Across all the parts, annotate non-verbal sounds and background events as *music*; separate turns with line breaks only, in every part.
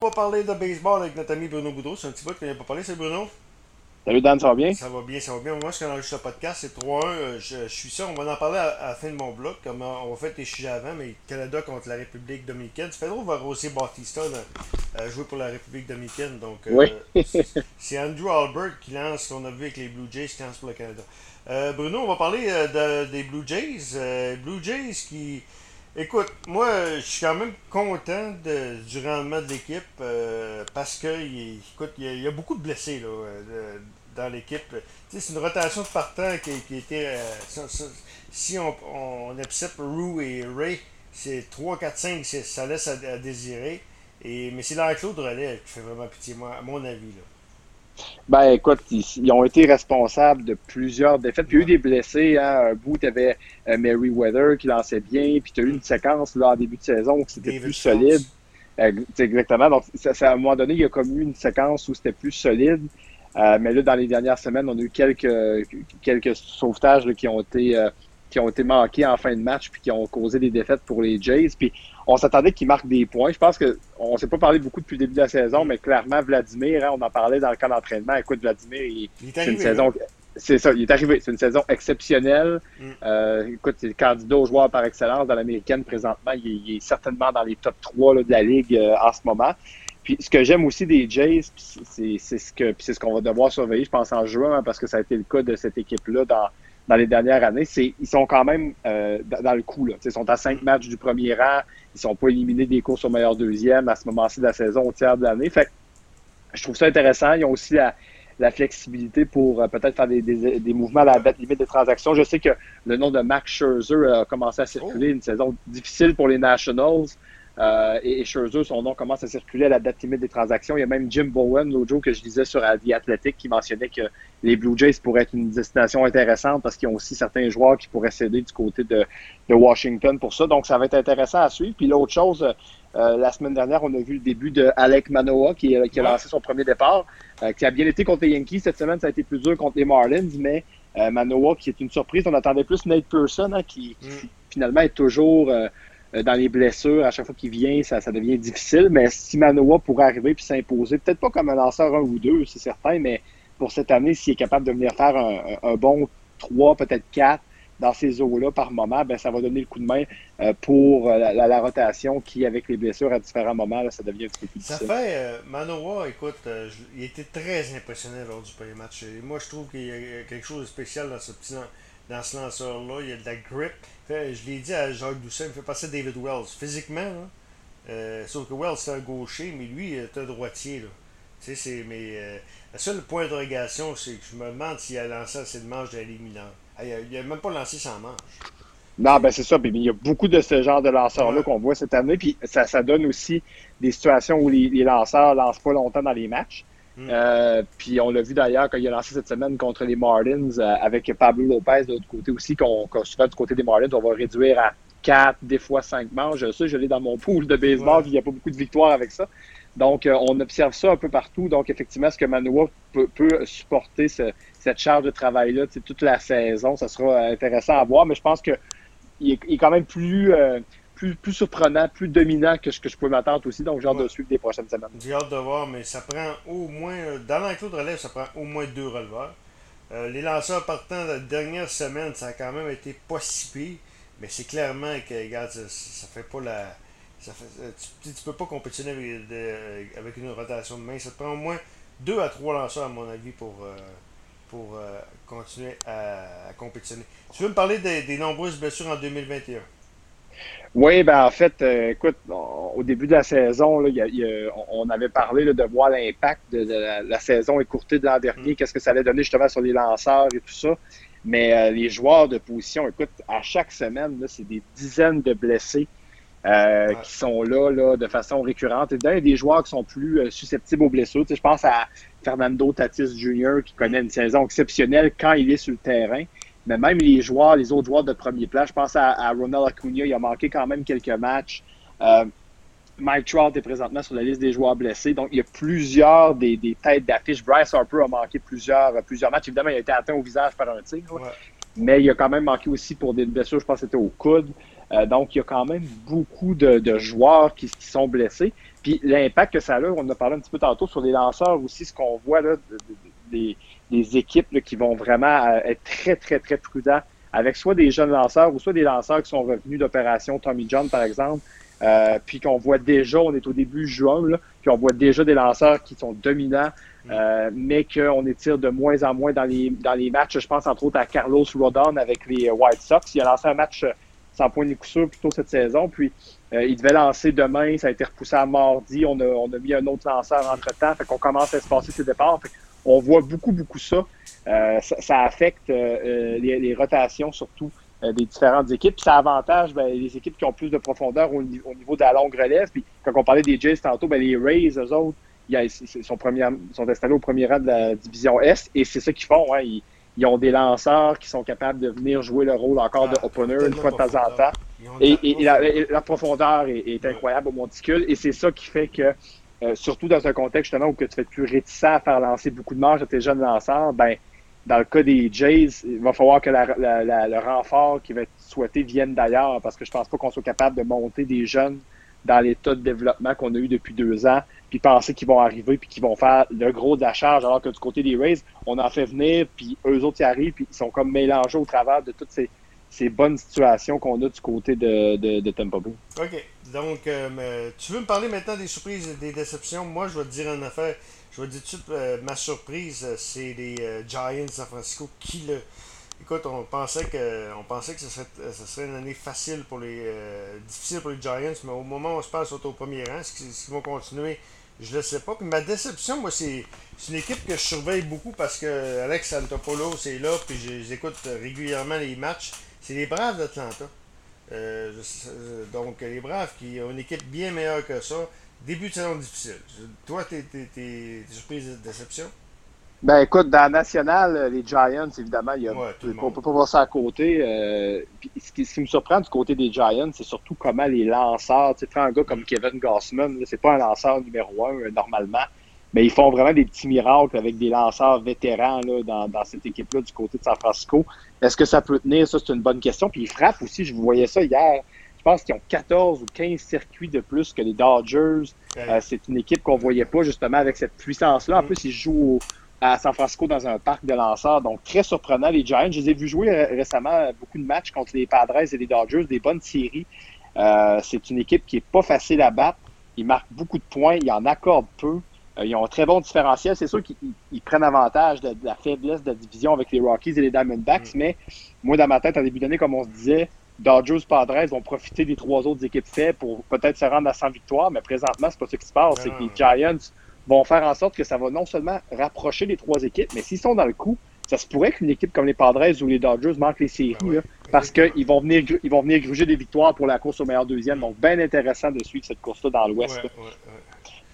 On va parler de baseball avec notre ami Bruno Boudreau. C'est un petit bout qu'on n'a pas parlé, c'est Bruno?
Salut Dan, ça va bien?
Ça va bien, ça va bien. Moi, je enregistre le podcast, c'est 3-1. Euh, je, suis sûr, on va en parler à, la fin de mon bloc. Comme on va faire des sujets avant, mais Canada contre la République dominicaine. De voir José Bautista euh, jouer pour la République dominicaine. Donc,
euh, *laughs*
c'est Andrew Albert qui lance, qu'on a vu avec les Blue Jays, qui lance pour le Canada. Bruno, on va parler des Blue Jays. Blue Jays qui Écoute, moi, je suis quand même content de, du rendement de l'équipe euh, parce que, écoute, il y, a, beaucoup de blessés là, euh, dans l'équipe. C'est une rotation de partant qui, était. Euh, si on, on accepte Rue et Ray, c'est 3, 4, 5, ça laisse à, désirer. Et, mais c'est l'Air-Claude Relais qui fait vraiment pitié, moi, à mon avis. Là.
Ben, écoute, ils, ont été responsables de plusieurs défaites. Puis il y a eu des blessés. Hein. Un bout, tu avais euh, Weather qui lançait bien. Puis tu as eu une séquence là, en début de saison où c'était plus solide. Euh, exactement. Donc, ça, à un moment donné, il y a comme eu une séquence où c'était plus solide. Euh, mais là, dans les dernières semaines, on a eu quelques, quelques sauvetages qui ont été qui ont été manqués en fin de match puis qui ont causé des défaites pour les Jays. Puis on s'attendait qu'ils marquent des points. Je pense que on s'est pas parlé beaucoup depuis le début de la saison, mais clairement, Vladimir, hein, on en parlait dans le camp d'entraînement. Écoute, Vladimir, c'est une saison. C'est ça, il est arrivé. C'est une saison exceptionnelle. Mm. Euh, écoute, c'est le candidat au joueur par excellence dans l'américaine présentement. Il est, certainement dans les top 3 de la ligue euh, en ce moment. Puis ce que j'aime aussi des Jays, c'est ce que c'est ce qu'on va devoir surveiller, je pense, en juin, hein, parce que ça a été le cas de cette équipe-là dans, dans les dernières années, c'est ils sont quand même euh, dans le coup. Là. Ils sont à cinq matchs du premier rang. Ils sont pas éliminés des courses au meilleur deuxième à ce moment-ci de la saison au tiers de l'année. Fait je trouve ça intéressant. Ils ont aussi la, la flexibilité pour euh, peut-être faire des, des, des, mouvements à la date limite des transactions. Je sais que le nom de Max Scherzer a commencé à circuler. Oh. Une saison difficile pour les Nationals. Euh, et, Scherzer, son nom commence à circuler à la date limite des transactions. Il y a même Jim Bowen, l'autre jour que je disais sur The Athletic, qui mentionnait que les Blue Jays pourraient être une destination intéressante parce qu'ils ont aussi certains joueurs qui pourraient céder du côté de, Washington pour ça. Donc, ça va être intéressant à suivre. Puis l'autre chose, euh, la semaine dernière, on a vu le début de Alec Manoa qui, qui a lancé son premier départ, euh, qui a bien été contre les Yankees. Cette semaine, ça a été plus dur contre les Marlins, mais Manoa qui est une surprise. On attendait plus Nate Pearson, hein, qui, mm. finalement est toujours euh, dans les blessures, à chaque fois qu'il vient, ça, ça, devient difficile. Mais si Manoa pourrait arriver puis s'imposer, peut-être pas comme un lanceur un ou deux, c'est certain, mais pour cette année, s'il est capable de venir faire un, bon 3, peut-être 4 dans ces eaux-là par moment, ben, ça va donner le coup de main euh, pour euh, la, rotation qui, avec les blessures à différents moments, ça devient un petit peu plus difficile.
Ça fait, Manoa, écoute, il était très impressionné lors du premier match. Et moi, je trouve qu'il y a quelque chose de spécial dans ce petit dans ce lanceur-là. Il y a de la grip. Je l'ai dit à Jacques Doucet, il me fait passer David Wells. Physiquement, euh, sauf que Wells, c'est un gaucher, mais lui, c'est un droitier. Là. Tu sais, c'est, mais euh, le seul point d'interrogation, c'est que je me demande s'il a lancé assez de manche d'éliminant. Il n'a même pas lancé sans manche.
Non, ben c'est ça. il y a beaucoup de ce genre de lanceurs-là qu'on voit cette année. Puis ça, ça donne aussi des situations où les, les lanceurs ne lancent pas longtemps dans les matchs. Mm. Euh, puis on l'a vu d'ailleurs quand il a lancé cette semaine contre les Marlins euh, avec Pablo Lopez de l'autre côté aussi, qu'on qu souvent du côté des Marlins, on va réduire à 4, des fois 5 manches. Ça, je l'ai dans mon pool de baseball, il n'y a pas beaucoup de victoires avec ça. Donc, euh, on observe ça un peu partout. Donc, effectivement, est-ce que Manoa peut, peut supporter cette charge de travail-là toute la saison? Ça sera intéressant à voir, mais je pense qu'il est, il est quand même plus plus, surprenant, plus dominant que ce que je peux m'attendre aussi. Donc, j'ai hâte de suivre des prochaines semaines.
J'ai hâte de voir, mais ça prend au moins, dans l'enclos de relève, ça prend au moins deux releveurs. Euh, les lanceurs partant de la dernière semaine, ça a quand même été pas si pire, mais c'est clairement que, regarde, ça, fait pas la. Ça fait, tu, tu peux pas compétitionner avec, une rotation de main. Ça te prend au moins deux à trois lanceurs, à mon avis, pour, euh, pour euh, continuer à, compétitionner. Tu veux me parler des, des nombreuses blessures en 2021?
Oui, ben en fait, euh, écoute, au début de la saison, là, on avait parlé de voir l'impact de, la, saison écourtée de l'an dernier, mm. qu'est-ce que ça allait donner justement sur les lanceurs et tout ça. Mais euh, les joueurs de position, écoute, à chaque semaine, c'est des dizaines de blessés euh, qui sont là, là de façon récurrente. Et d'un des joueurs qui sont plus susceptibles aux blessures, je pense à Fernando Tatis Jr., qui connaît une saison exceptionnelle quand il est sur le terrain. Mais même les joueurs, les autres joueurs de premier plan, je pense à, Ronald Acuna, il a manqué quand même quelques matchs. Euh, Mike Trout est présentement sur la liste des joueurs blessés. Donc, il y a plusieurs des, têtes d'affiche. Bryce Harper a manqué plusieurs, plusieurs matchs. Évidemment, il a été atteint au visage par un tigre. Mais il a quand même manqué aussi pour des blessures, je pense que c'était au coude. donc, il y a quand même beaucoup de, joueurs qui, sont blessés. Puis l'impact que ça a, on en a parlé un petit peu tantôt sur les lanceurs aussi, ce qu'on voit là, des, équipes qui vont vraiment être très, très, très prudents avec soit des jeunes lanceurs ou soit des lanceurs qui sont revenus d'opération Tommy John, par exemple, euh, puis qu'on voit déjà, on est au début juin, là, puis on voit déjà des lanceurs qui sont dominants, mm. euh, mais qu'on étire de moins en moins dans les, dans les matchs. Je pense entre autres à Carlos Rodon avec les White Sox. Il a lancé un match sans point de coup sûr plus tôt cette saison, puis euh, il devait lancer demain, ça a été repoussé à mardi. On a, on a mis un autre lanceur entre-temps, fait qu'on commence à se passer ses départs. On voit beaucoup, beaucoup ça. Euh, ça, affecte euh, les, rotations surtout euh, des différentes équipes. Puis ça avantage ben, les équipes qui ont plus de profondeur au, niveau de la longue relève. Puis quand on parlait des Jays tantôt, ben, les Rays, eux autres, ils sont, sont installés au premier rang de la division Est et c'est ça qu'ils font. Hein. Ils, ont des lanceurs qui sont capables de venir jouer le rôle encore de ah, opener une fois de temps en temps. Et, la, profondeur est, incroyable au monticule et c'est ça qui fait que surtout dans un contexte justement où tu fais plus réticent à faire lancer beaucoup de marge à tes jeunes lanceurs, ben dans le cas des Jays, il va falloir que le renfort qui va être souhaité vienne d'ailleurs parce que je pense pas qu'on soit capable de monter des jeunes dans l'état de développement qu'on a eu depuis deux ans, puis penser qu'ils vont arriver puis qu'ils vont faire le gros de la charge, alors que du côté des Rays, on en fait venir, puis eux autres y arrivent, puis ils sont comme mélangés au travers de toutes ces, bonnes situations qu'on a du côté de, de, Tampa Bay.
OK. Donc, euh, tu veux me parler maintenant des surprises et des déceptions? Moi, je vais te dire en affaire je vais dire tout de suite, euh, ma surprise, euh, c'est les euh, Giants de San Francisco qui le. Écoute, on pensait que on pensait que ce serait, ce serait une année facile pour les. difficile pour les Giants, mais au moment où on se passe au premier rang, est-ce qu'ils vont continuer Je le sais pas. Puis ma déception, moi, c'est une équipe que je surveille beaucoup parce que Alex Santopolo, c'est là, puis j'écoute régulièrement les matchs. C'est les Braves d'Atlanta. donc, les Braves qui ont une équipe bien meilleure que ça. Début de saison difficile. Toi, t'es, t'es, surprise de déception?
Ben écoute, dans la nationale, les Giants, évidemment, il y a, on peut pas voir ça à côté. Euh, ce, qui, me surprend du côté des Giants, c'est surtout comment les lanceurs, tu sais, un gars comme Kevin Gossman, c'est pas un lanceur numéro un euh, normalement, mais ils font vraiment des petits miracles avec des lanceurs vétérans là, dans, dans cette équipe-là du côté de San Francisco. Est-ce que ça peut tenir? Ça, c'est une bonne question. Puis ils frappent aussi, je vous voyais ça hier je pense qu'ils ont 14 ou 15 circuits de plus que les Dodgers. Euh, c'est une équipe qu'on voyait pas justement avec cette puissance-là. En mm. plus, ils jouent à San Francisco dans un parc de lanceurs. Donc, très surprenant, les Giants. Je les ai vus jouer récemment beaucoup de matchs contre les Padres et les Dodgers, des bonnes séries. Euh, c'est une équipe qui est pas facile à battre. Ils marquent beaucoup de points, ils en accordent peu. Ils ont un très bon différentiel. C'est sûr qu'ils prennent avantage de, la faiblesse de la division avec les Rockies et les Diamondbacks, mm. mais moi, dans ma tête, en début d'année, comme on se disait, Dodgers Padres vont profiter des trois autres équipes faites pour peut-être se rendre à 100 victoires, mais présentement, c'est pas ce qui se passe. C'est que les Giants vont faire en sorte que ça va non seulement rapprocher les trois équipes, mais s'ils sont dans le coup, ça se pourrait qu'une équipe comme les Padres ou les Dodgers manque les séries, ben parce qu'ils vont venir ils vont venir gruger des victoires pour la course au meilleur deuxième. Donc, bien intéressant de suivre cette course-là dans l'Ouest.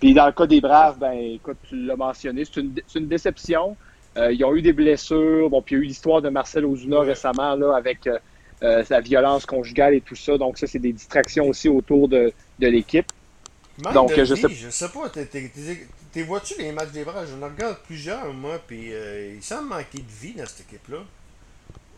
Puis dans le cas des Braves, ben écoute, tu l'as mentionné, c'est une, une, déception. Euh, ils ont eu des blessures. Bon, puis il y a eu l'histoire de Marcel Ozuna récemment là, avec euh, euh, la violence conjugale et tout ça. Donc, ça, c'est des distractions aussi autour de, de l'équipe.
Donc, je, sais... je sais pas, t'es vois-tu les matchs des bras? J'en regarde plusieurs, moi, puis euh, il semble manquer de vie dans cette équipe-là.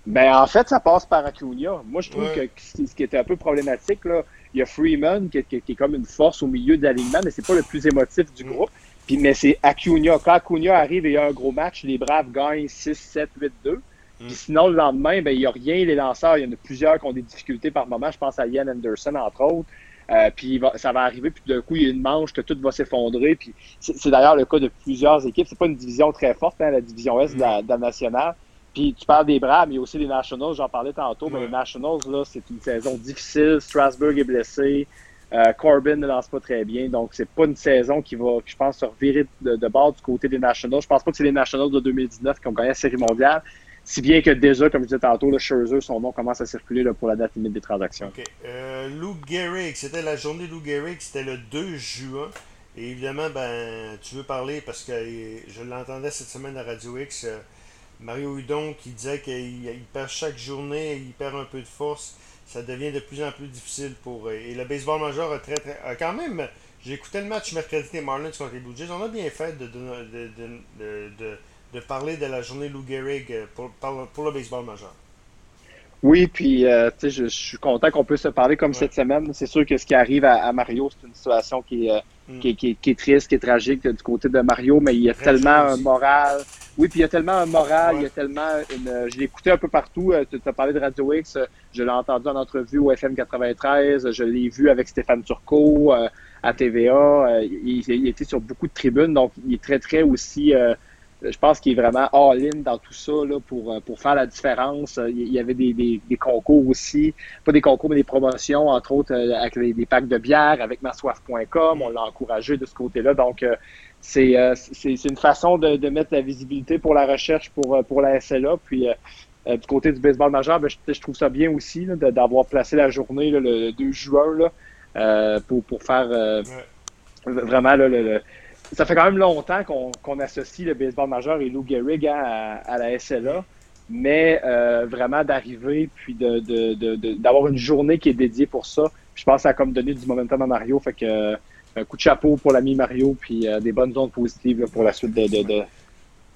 Ben, en fait, ça passe par Acuna. Moi, je trouve que ce qui était un peu problématique, là, il y a Freeman qui, est comme une force au milieu de l'alignement, mais c'est pas le plus émotif du mm. groupe. Puis, mais c'est Acuna. Quand Acuna arrive et il y a un gros match, les Braves gagnent 6, 7, 8, 2. Puis sinon, le lendemain, ben, il n'y a rien. Les lanceurs, il y en a plusieurs qui ont des difficultés par moment. Je pense à Ian Anderson, entre autres. Euh, puis ça va arriver, puis d'un coup, il y a une manche que tout va s'effondrer. Puis c'est d'ailleurs le cas de plusieurs équipes. C'est pas une division très forte, hein, la division Est de la, Nationale. Puis tu parles des Braves, mais aussi des Nationals, j'en parlais tantôt. Mais les Nationals, là, c'est une saison difficile. Strasburg est blessé. Euh, Corbin ne lance pas très bien, donc c'est pas une saison qui va, je pense, se revirer de, de bord du côté des Nationals. Je pense pas que c'est les Nationals de 2019 qui ont gagné la Série mondiale. Si bien que déjà, comme je disais tantôt, le Scherzer, son nom commence à circuler pour la date limite des transactions.
OK. Euh, Lou Gehrig, c'était la journée Lou Gehrig, c'était le 2 juin. Et évidemment, ben, tu veux parler parce que je l'entendais cette semaine à Radio X. Euh, Mario Hudon qui disait qu'il perd chaque journée, il perd un peu de force. Ça devient de plus en plus difficile pour. Et le baseball majeur a très, très. quand même, j'ai écouté le match mercredi des Marlins contre les Blue Jays. On a bien fait de, de de parler de la journée Lou Gehrig euh, pour, pour, le baseball majeur.
Oui, puis euh, je, je suis content qu'on puisse se parler comme cette semaine. C'est sûr que ce qui arrive à, Mario, c'est une situation qui est, mm. qui, qui, qui, est triste, qui est tragique du côté de Mario, mais il y a tellement un moral. Oui, puis il y a tellement un moral, il y a tellement une. Je l'ai écouté un peu partout. Euh, tu as parlé de Radio X, je l'ai entendu en entrevue au FM 93, je l'ai vu avec Stéphane Turcot euh, à TVA. Il, il, était sur beaucoup de tribunes, donc il est très, très aussi je pense qu'il est vraiment all-in dans tout ça là, pour, euh, pour faire la différence. Il y avait des, des, des, concours aussi, pas des concours, mais des promotions, entre autres euh, avec les, des packs de bière, avec massoif.com. On l'a encouragé de ce côté-là. Donc, euh, c'est une façon de, de, mettre la visibilité pour la recherche pour, pour la SLA. Puis, du côté du baseball majeur, ben, je, trouve ça bien aussi d'avoir placé la journée le 2 juin là, pour, pour faire vraiment le ça fait quand même longtemps qu'on associe le baseball majeur et Lou Gehrig à, la SLA, mais euh, vraiment d'arriver puis d'avoir de, une journée qui est dédiée pour ça, je pense que ça a comme donné du momentum à Mario, fait que un coup de chapeau pour l'ami Mario puis euh, des bonnes ondes positives pour la suite de.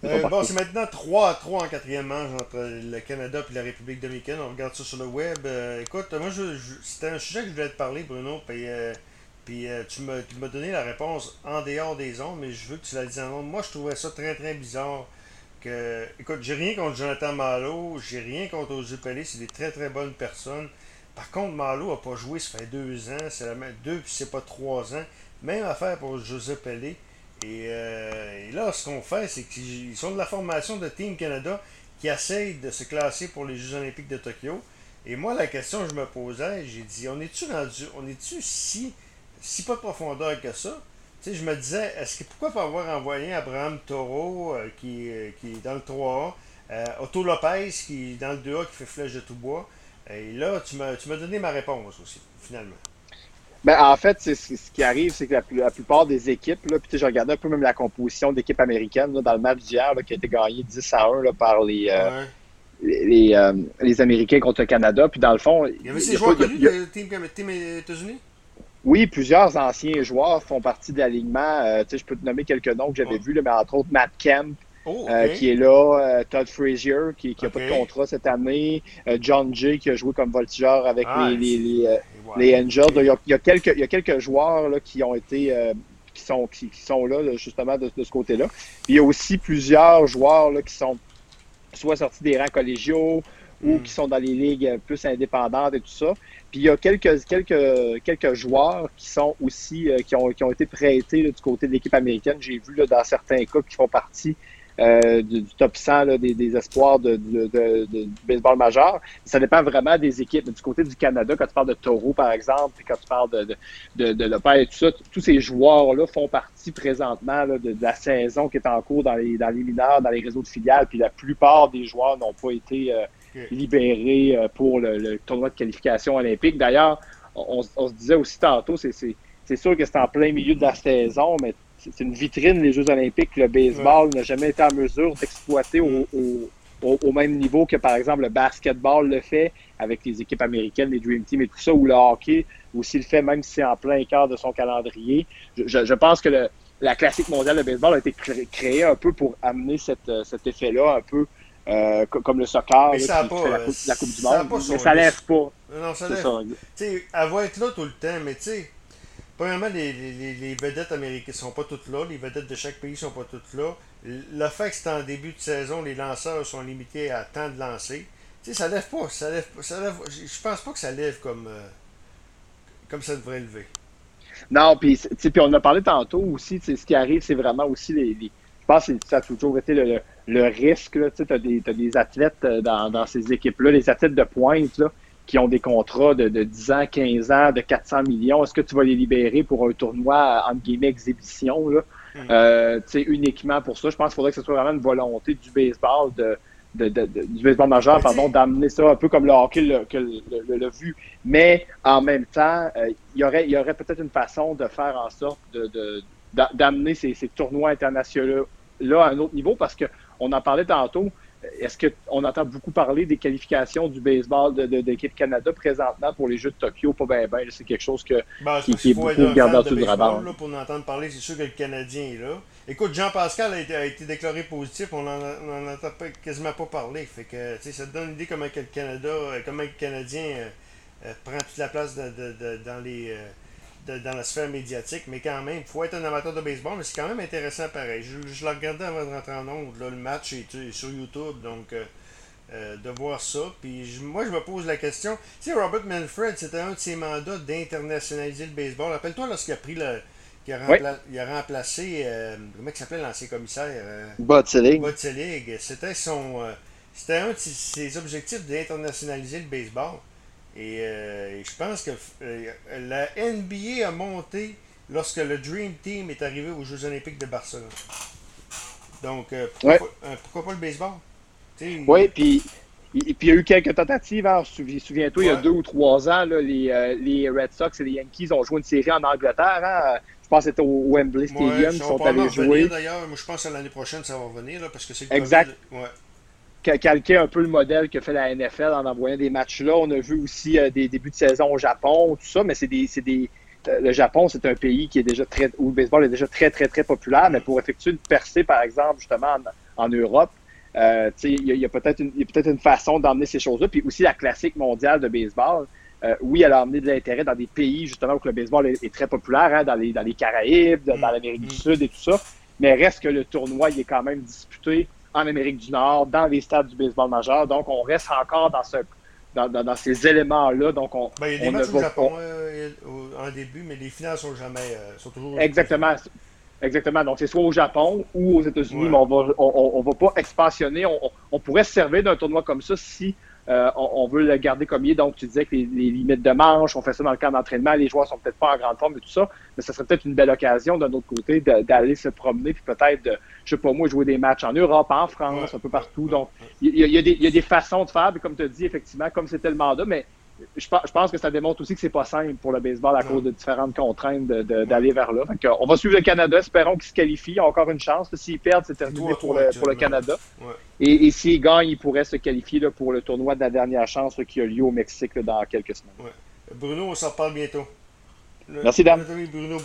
Euh, bon, c'est maintenant 3 à 3 en quatrième manche entre le Canada et la République dominicaine. On regarde ça sur le web. écoute, moi, je, c'était un sujet que je voulais te parler, Bruno. Puis, puis euh, tu m'as donné la réponse en dehors des ondes, mais je veux que tu la dises en ondes. Moi, je trouvais ça très très bizarre. Que, écoute, j'ai rien contre Jonathan Malo, j'ai rien contre Ozzy Pelé, c'est des très très bonnes personnes. Par contre, Malo a pas joué, ça fait deux ans, c'est la même, deux puis c'est pas trois ans. Même affaire pour José Pelé. Et, euh, là, ce qu'on fait, c'est qu'ils sont de la formation de Team Canada qui essaye de se classer pour les Jeux Olympiques de Tokyo. Et moi, la question que je me posais, j'ai dit, on est-tu rendu, on est-tu si si pas de profondeur que ça, tu sais, je me disais, est-ce que pourquoi pas avoir envoyé Abraham Toro, euh, qui, euh, qui est dans le 3A, euh, Otto Lopez, qui est dans le 2A, qui fait flèche de tout bois? Et là, tu m'as, tu m'as donné ma réponse aussi, finalement.
Ben, en fait, c'est, ce qui arrive, c'est que la, plupart des équipes, là, puis j'ai regardé un peu même la composition d'équipes américaines dans le match d'hier, qui a été gagné 10 à 1 là, par les, les, les, Américains contre le Canada. Puis dans le fond.
Il y avait ces joueurs connus de Team États-Unis?
Oui, plusieurs anciens joueurs font partie de l'alignement. Euh, je peux te nommer quelques noms que j'avais vus, mais entre autres Matt Kemp, oh, euh, qui est là, euh, Todd Frazier, qui n'a pas de contrat cette année, John Jay, qui a joué comme voltigeur avec les, les, les, Angels. Il y, a, il, y a quelques, il y a quelques joueurs là, qui ont été qui sont, qui, sont là, justement, de, ce côté-là. Il y a aussi plusieurs joueurs là, qui sont soit sortis des rangs collégiaux ou hmm. qui sont dans les ligues plus indépendantes et tout ça. Puis il y a quelques, quelques, quelques joueurs qui sont aussi, euh, qui, ont, qui ont été prêtés du côté de l'équipe américaine. J'ai vu là, dans certains cas qui font partie euh, du, top 100 là, des, des, espoirs de, de, de, du baseball majeur. Ça dépend vraiment des équipes. Du côté du Canada, quand tu parles de Taureau, par exemple, quand tu parles de, de, de, Lepage et tout ça, tous ces joueurs-là font partie présentement là, de, la saison qui est en cours dans les, dans les mineurs, dans les réseaux de filiales. Puis la plupart des joueurs n'ont pas été... Euh, libéré euh, pour le, tournoi de qualification olympique. D'ailleurs, on, se disait aussi tantôt, c'est sûr que c'est en plein milieu de la saison, mais c'est une vitrine, les Jeux olympiques. Le baseball n'a jamais été en mesure d'exploiter au, au, même niveau que, par exemple, le basketball le fait avec les équipes américaines, les Dream Team et tout ça, ou le hockey aussi le fait, même si c'est en plein quart de son calendrier. Je, je pense que le, la classique mondiale de baseball a été créée un peu pour amener cette, cet effet-là un peu euh, comme le soccer,
la, coupe,
du Monde, mais ça lève pas.
Non, ça lève. Elle va être là tout le temps, mais tu sais, premièrement, les, les, les, vedettes américaines sont pas toutes là, les vedettes de chaque pays sont pas toutes là. Le fait que c'est en début de saison, les lanceurs sont limités à temps de lancer, tu sais, ça lève pas, ça lève, ça lève, je pense pas que ça lève comme, euh, comme ça devrait lever.
Non, puis on a parlé tantôt aussi, ce qui arrive, c'est vraiment aussi les, pense que ça a toujours été le, le risque. Tu as, des athlètes euh, dans, ces équipes-là, les athlètes de pointe qui ont des contrats de, 10 ans, 15 ans, de 400 millions. Est-ce que tu vas les libérer pour un tournoi, entre guillemets, exhibition, là? Mm. Euh, uniquement pour ça? Je pense qu'il faudrait que ce soit vraiment une volonté du baseball de, du baseball majeur, pardon, d'amener ça un peu comme le hockey l'a vu. Mais en même temps, euh, il y aurait, y aurait peut-être une façon de faire en sorte de, d'amener ces, ces, tournois internationaux là à un autre niveau parce que on en parlait tantôt, est-ce qu'on entend beaucoup parler des qualifications du baseball de, l'équipe Canada présentement pour les Jeux de Tokyo? Pas bien, ben, c'est quelque chose que,
ben, qui, est beaucoup gardé en dessous du radar. Pour en entendre parler, c'est sûr que le Canadien est là. Écoute, Jean-Pascal a été, a été, déclaré positif, on n'en entend pas, quasiment pas parler. Fait que, ça te donne une idée comment le Canada, euh, comment le Canadien euh, euh, prend toute la place dans les dans la sphère médiatique, mais quand même, il faut être un amateur de baseball, mais c'est quand même intéressant pareil. Je, je l'ai regardé avant de rentrer en onde, le match est, sur YouTube, donc euh, euh, de voir ça. Puis moi, je me pose la question, tu sais, Robert Manfred, c'était un de ses mandats d'internationaliser le baseball. Rappelle-toi lorsqu'il a pris le... Il a, remplacé, euh, comment il s'appelait l'ancien commissaire euh,
Botzelig.
C'était son, c'était un de ses objectifs d'internationaliser le baseball. Euh, et je pense que euh, la NBA a monté lorsque le Dream Team est arrivé aux Jeux Olympiques de Barcelone. Donc, euh, pourquoi, pas le baseball?
Oui, puis puis il y a eu quelques tentatives. Hein, Souviens-toi, il y a deux ou trois ans, les, les, Red Sox et les Yankees ont joué une série en Angleterre. Hein, je pense que c'était au Wembley Stadium. ils sont allés jouer.
D'ailleurs, je pense que l'année prochaine, ça va revenir parce que c'est
Exact. Ouais calquer un peu le modèle que fait la NFL en envoyant des matchs là. On a vu aussi euh, des débuts de saison au Japon, tout ça, mais c'est des, des euh, le Japon, c'est un pays qui est déjà très, où le baseball est déjà très, très, très populaire, mais pour effectuer une percée, par exemple, justement, en, Europe, euh, il y a, peut-être une, peut une façon d'emmener ces choses-là. Puis aussi la classique mondiale de baseball. Euh, oui, elle a amené de l'intérêt dans des pays, justement, où le baseball est, très populaire, hein, dans, les, dans les Caraïbes, dans, dans l'Amérique du Sud et tout ça. Mais reste que le tournoi, il est quand même disputé en Amérique du Nord, dans les stades du baseball majeur. Donc, on reste encore dans ce dans, dans, ces éléments-là. Donc, on,
ben, il y a des matchs au Japon euh, en début, mais les finales sont jamais euh, sont toujours.
Exactement. Exactement. Donc, c'est soit au Japon ou aux États-Unis, mais on va, on, on, va pas expansionner. On, on pourrait se servir d'un tournoi comme ça si euh, on, veut le garder comme il est. Donc, tu disais que les, limites de manche, on fait ça dans le camp d'entraînement, les joueurs sont peut-être pas en grande forme et tout ça, mais ça serait peut-être une belle occasion d'un autre côté d'aller se promener, puis peut-être, de, je sais pas moi, jouer des matchs en Europe, en France, un peu partout. Donc, il y, y, a des façons de faire, comme tu as dit, effectivement, comme c'était le mandat, mais je, pense que ça démontre aussi que c'est pas simple pour le baseball à cause de différentes contraintes d'aller vers là. on va suivre le Canada, espérons qu'ils se qualifient. encore une chance. S'ils perdent, c'est terminé pour, le, pour le Canada. Et, et s'ils gagnent, ils pourraient se qualifier pour le tournoi de la dernière chance qui a lieu au Mexique dans quelques semaines.
Bruno, on s'en parle bientôt.
Merci, Dan.
Bruno